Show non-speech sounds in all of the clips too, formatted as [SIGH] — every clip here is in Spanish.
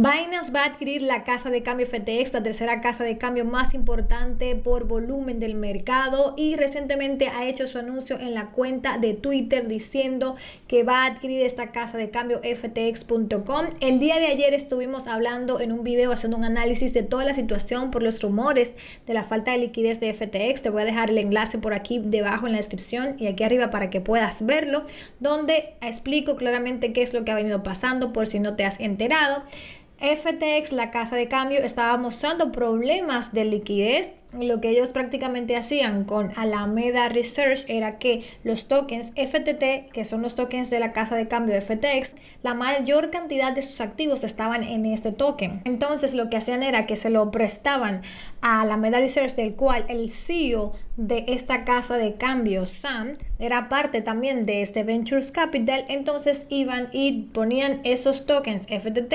Binance va a adquirir la casa de cambio FTX, la tercera casa de cambio más importante por volumen del mercado y recientemente ha hecho su anuncio en la cuenta de Twitter diciendo que va a adquirir esta casa de cambio ftx.com. El día de ayer estuvimos hablando en un video haciendo un análisis de toda la situación por los rumores de la falta de liquidez de FTX. Te voy a dejar el enlace por aquí debajo en la descripción y aquí arriba para que puedas verlo, donde explico claramente qué es lo que ha venido pasando por si no te has enterado. FTX, la casa de cambio, estaba mostrando problemas de liquidez. Lo que ellos prácticamente hacían con Alameda Research era que los tokens FTT, que son los tokens de la casa de cambio FTX, la mayor cantidad de sus activos estaban en este token. Entonces lo que hacían era que se lo prestaban a Alameda Research, del cual el CEO de esta casa de cambio, Sam, era parte también de este Ventures Capital. Entonces iban y ponían esos tokens FTT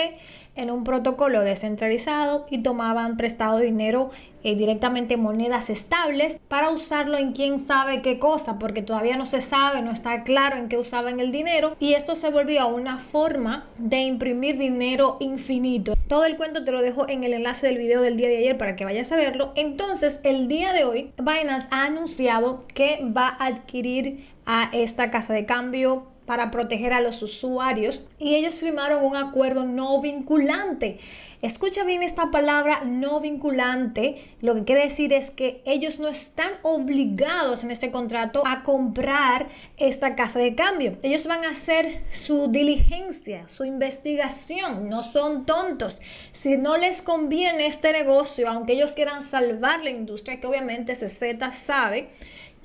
en un protocolo descentralizado y tomaban prestado dinero eh, directamente monedas estables para usarlo en quién sabe qué cosa, porque todavía no se sabe, no está claro en qué usaban el dinero y esto se volvió una forma de imprimir dinero infinito. Todo el cuento te lo dejo en el enlace del video del día de ayer para que vayas a verlo. Entonces, el día de hoy, Binance ha anunciado que va a adquirir a esta casa de cambio para proteger a los usuarios y ellos firmaron un acuerdo no vinculante. Escucha bien esta palabra no vinculante. Lo que quiere decir es que ellos no están obligados en este contrato a comprar esta casa de cambio. Ellos van a hacer su diligencia, su investigación. No son tontos. Si no les conviene este negocio, aunque ellos quieran salvar la industria, que obviamente CZ sabe,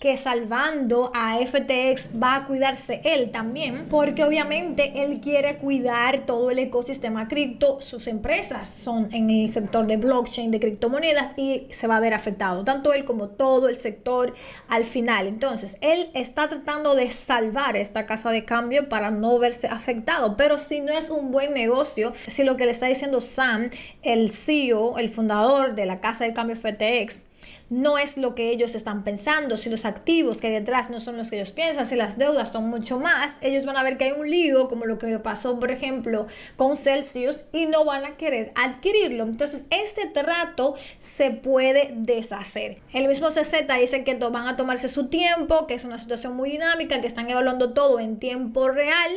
que salvando a FTX va a cuidarse él también, porque obviamente él quiere cuidar todo el ecosistema cripto, sus empresas son en el sector de blockchain, de criptomonedas y se va a ver afectado, tanto él como todo el sector al final. Entonces, él está tratando de salvar esta casa de cambio para no verse afectado, pero si no es un buen negocio, si lo que le está diciendo Sam, el CEO, el fundador de la casa de cambio FTX, no es lo que ellos están pensando, si los activos que hay detrás no son los que ellos piensan, si las deudas son mucho más, ellos van a ver que hay un lío, como lo que pasó, por ejemplo, con Celsius, y no van a querer adquirirlo. Entonces, este trato se puede deshacer. El mismo CZ dice que van a tomarse su tiempo, que es una situación muy dinámica, que están evaluando todo en tiempo real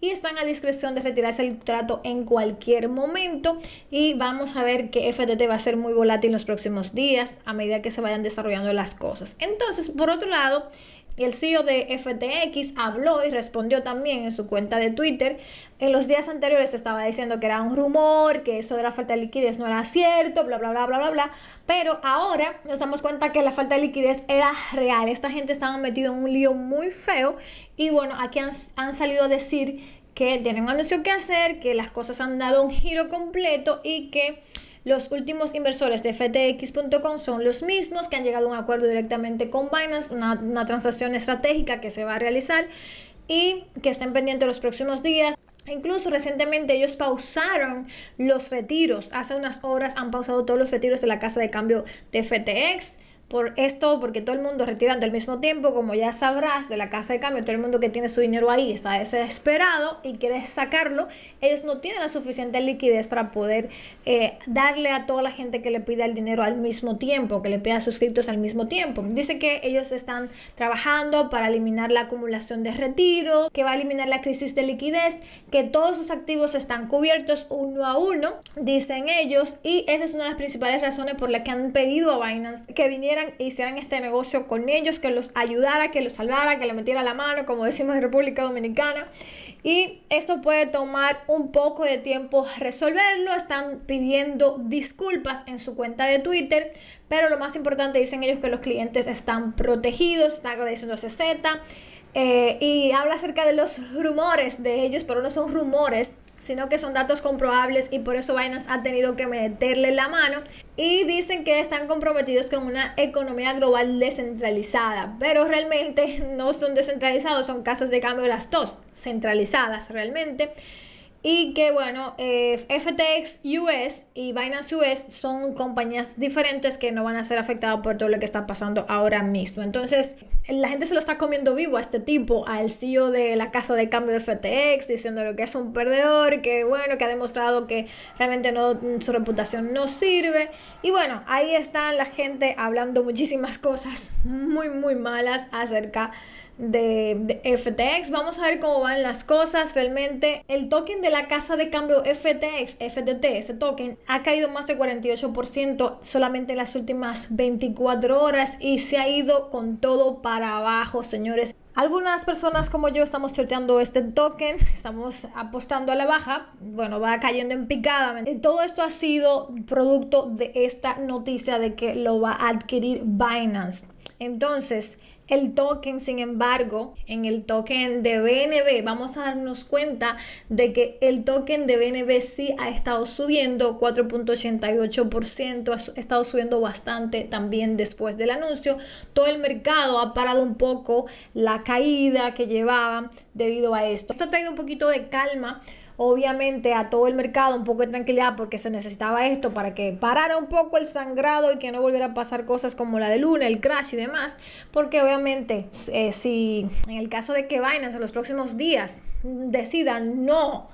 y están a discreción de retirarse el trato en cualquier momento y vamos a ver que FTT va a ser muy volátil en los próximos días a medida que se vayan desarrollando las cosas. Entonces, por otro lado, el CEO de FTX habló y respondió también en su cuenta de Twitter. En los días anteriores estaba diciendo que era un rumor, que eso de la falta de liquidez no era cierto, bla, bla, bla, bla, bla, bla. Pero ahora nos damos cuenta que la falta de liquidez era real. Esta gente estaba metido en un lío muy feo. Y bueno, aquí han, han salido a decir que tienen un anuncio que hacer, que las cosas han dado un giro completo y que los últimos inversores de ftx.com son los mismos que han llegado a un acuerdo directamente con Binance, una, transacción estratégica que se va a realizar y que estén pendientes los próximos días. Incluso recientemente ellos pausaron los retiros. Hace unas horas han pausado todos los retiros de la casa de cambio de FTX por esto, porque todo el mundo retirando al mismo tiempo, como ya sabrás, de la casa de cambio, todo el mundo que tiene su dinero ahí está desesperado y quiere sacarlo, ellos no tienen la suficiente liquidez para poder eh, darle a toda la gente que le pida el dinero al mismo tiempo, que le pida suscritos al mismo tiempo. Dice que ellos están trabajando para eliminar la acumulación de retiro, que va a eliminar la crisis de liquidez, que todos sus activos están cubiertos uno a uno, dicen ellos, y esa es una de las principales razones por las que han pedido a Binance que viniera hicieran este negocio con ellos, que los ayudara, que los salvara, que le metiera la mano, como decimos en República Dominicana. Y esto puede tomar un poco de tiempo resolverlo. Están pidiendo disculpas en su cuenta de Twitter, pero lo más importante dicen ellos que los clientes están protegidos, están agradeciendo a CZ. Eh, y habla acerca de los rumores de ellos, pero no son rumores, sino que son datos comprobables y por eso Binance ha tenido que meterle la mano y dicen que están comprometidos con una economía global descentralizada, pero realmente no son descentralizados, son casas de cambio las dos, centralizadas realmente. Y que bueno, eh, FTX US y Binance US son compañías diferentes que no van a ser afectadas por todo lo que está pasando ahora mismo. Entonces, la gente se lo está comiendo vivo a este tipo, al CEO de la casa de cambio de FTX, diciendo que es un perdedor, que bueno, que ha demostrado que realmente no, su reputación no sirve. Y bueno, ahí está la gente hablando muchísimas cosas muy, muy malas acerca de, FTX. Vamos a ver cómo van las cosas. Realmente el token de la casa de cambio FTX, FTT, ese token, ha caído más de 48% solamente en las últimas 24 horas y se ha ido con todo para abajo, señores. Algunas personas como yo estamos sorteando este token, [LAUGHS] estamos apostando a la baja, bueno, va cayendo en picada. Todo esto ha sido producto de esta noticia de que lo va a adquirir Binance. Entonces, el token, sin embargo, en el token de BNB, vamos a darnos cuenta de que el token de BNB sí ha estado subiendo 4.88%, ha estado subiendo bastante también después del anuncio. Todo el mercado ha parado un poco la caída que llevaba debido a esto. Esto ha traído un poquito de calma obviamente a todo el mercado un poco de tranquilidad porque se necesitaba esto para que parara un poco el sangrado y que no volviera a pasar cosas como la de Luna, el crash y demás, porque obviamente eh, si en el caso de que Binance en los próximos días decidan no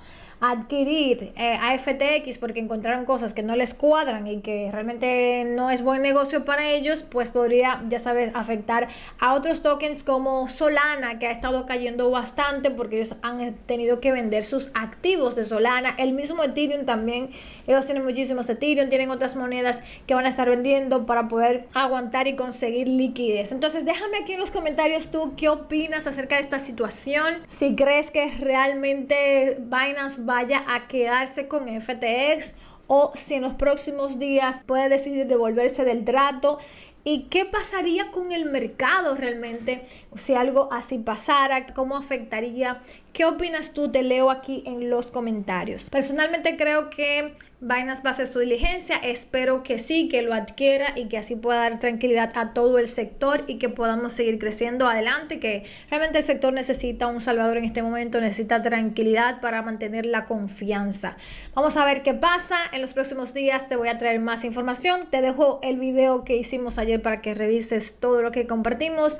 adquirir eh, a FTX porque encontraron cosas que no les cuadran y que realmente no es buen negocio para ellos, pues podría, ya sabes, afectar a otros tokens como Solana, que ha estado cayendo bastante porque ellos han tenido que vender sus activos de Solana. El mismo Ethereum también, ellos tienen muchísimos Ethereum, tienen otras monedas que van a estar vendiendo para poder aguantar y conseguir liquidez. Entonces, déjame aquí en los comentarios tú qué opinas acerca de esta situación. Si crees que realmente Binance va vaya a quedarse con FTX o si en los próximos días puede decidir devolverse del trato ¿Y qué pasaría con el mercado realmente si algo así pasara? ¿Cómo afectaría? ¿Qué opinas tú? Te leo aquí en los comentarios. Personalmente creo que Binance va a hacer su diligencia. Espero que sí, que lo adquiera y que así pueda dar tranquilidad a todo el sector y que podamos seguir creciendo adelante. Que realmente el sector necesita un salvador en este momento, necesita tranquilidad para mantener la confianza. Vamos a ver qué pasa. En los próximos días te voy a traer más información. Te dejo el video que hicimos ayer para que revises todo lo que compartimos.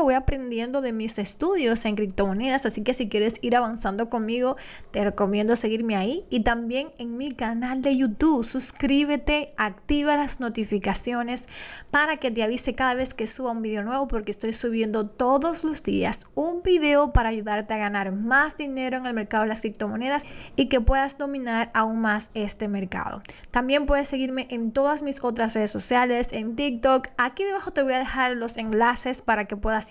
voy aprendiendo de mis estudios en criptomonedas, así que si quieres ir avanzando conmigo, te recomiendo seguirme ahí y también en mi canal de YouTube. Suscríbete, activa las notificaciones para que te avise cada vez que suba un video nuevo porque estoy subiendo todos los días un video para ayudarte a ganar más dinero en el mercado de las criptomonedas y que puedas dominar aún más este mercado. También puedes seguirme en todas mis otras redes sociales, en TikTok. Aquí debajo te voy a dejar los enlaces para que puedas